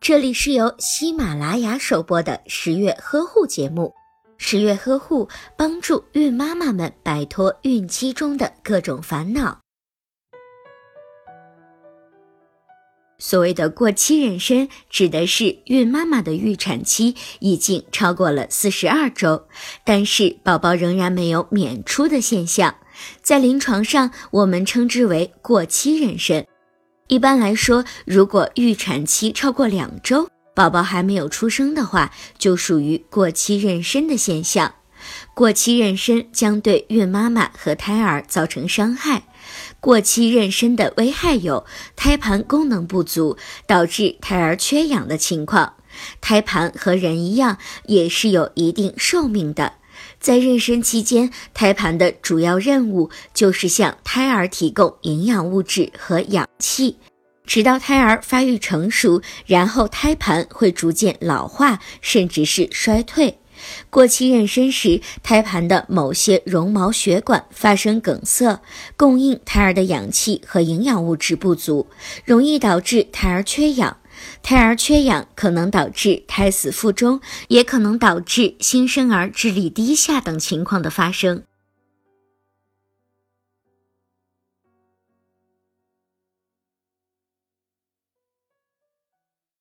这里是由喜马拉雅首播的十月呵护节目。十月呵护帮助孕妈妈们摆脱孕期中的各种烦恼。所谓的过期妊娠，指的是孕妈妈的预产期已经超过了四十二周，但是宝宝仍然没有娩出的现象，在临床上我们称之为过期妊娠。一般来说，如果预产期超过两周，宝宝还没有出生的话，就属于过期妊娠的现象。过期妊娠将对孕妈妈和胎儿造成伤害。过期妊娠的危害有胎盘功能不足，导致胎儿缺氧的情况。胎盘和人一样，也是有一定寿命的。在妊娠期间，胎盘的主要任务就是向胎儿提供营养物质和氧气，直到胎儿发育成熟，然后胎盘会逐渐老化，甚至是衰退。过期妊娠时，胎盘的某些绒毛血管发生梗塞，供应胎儿的氧气和营养物质不足，容易导致胎儿缺氧。胎儿缺氧可能导致胎死腹中，也可能导致新生儿智力低下等情况的发生。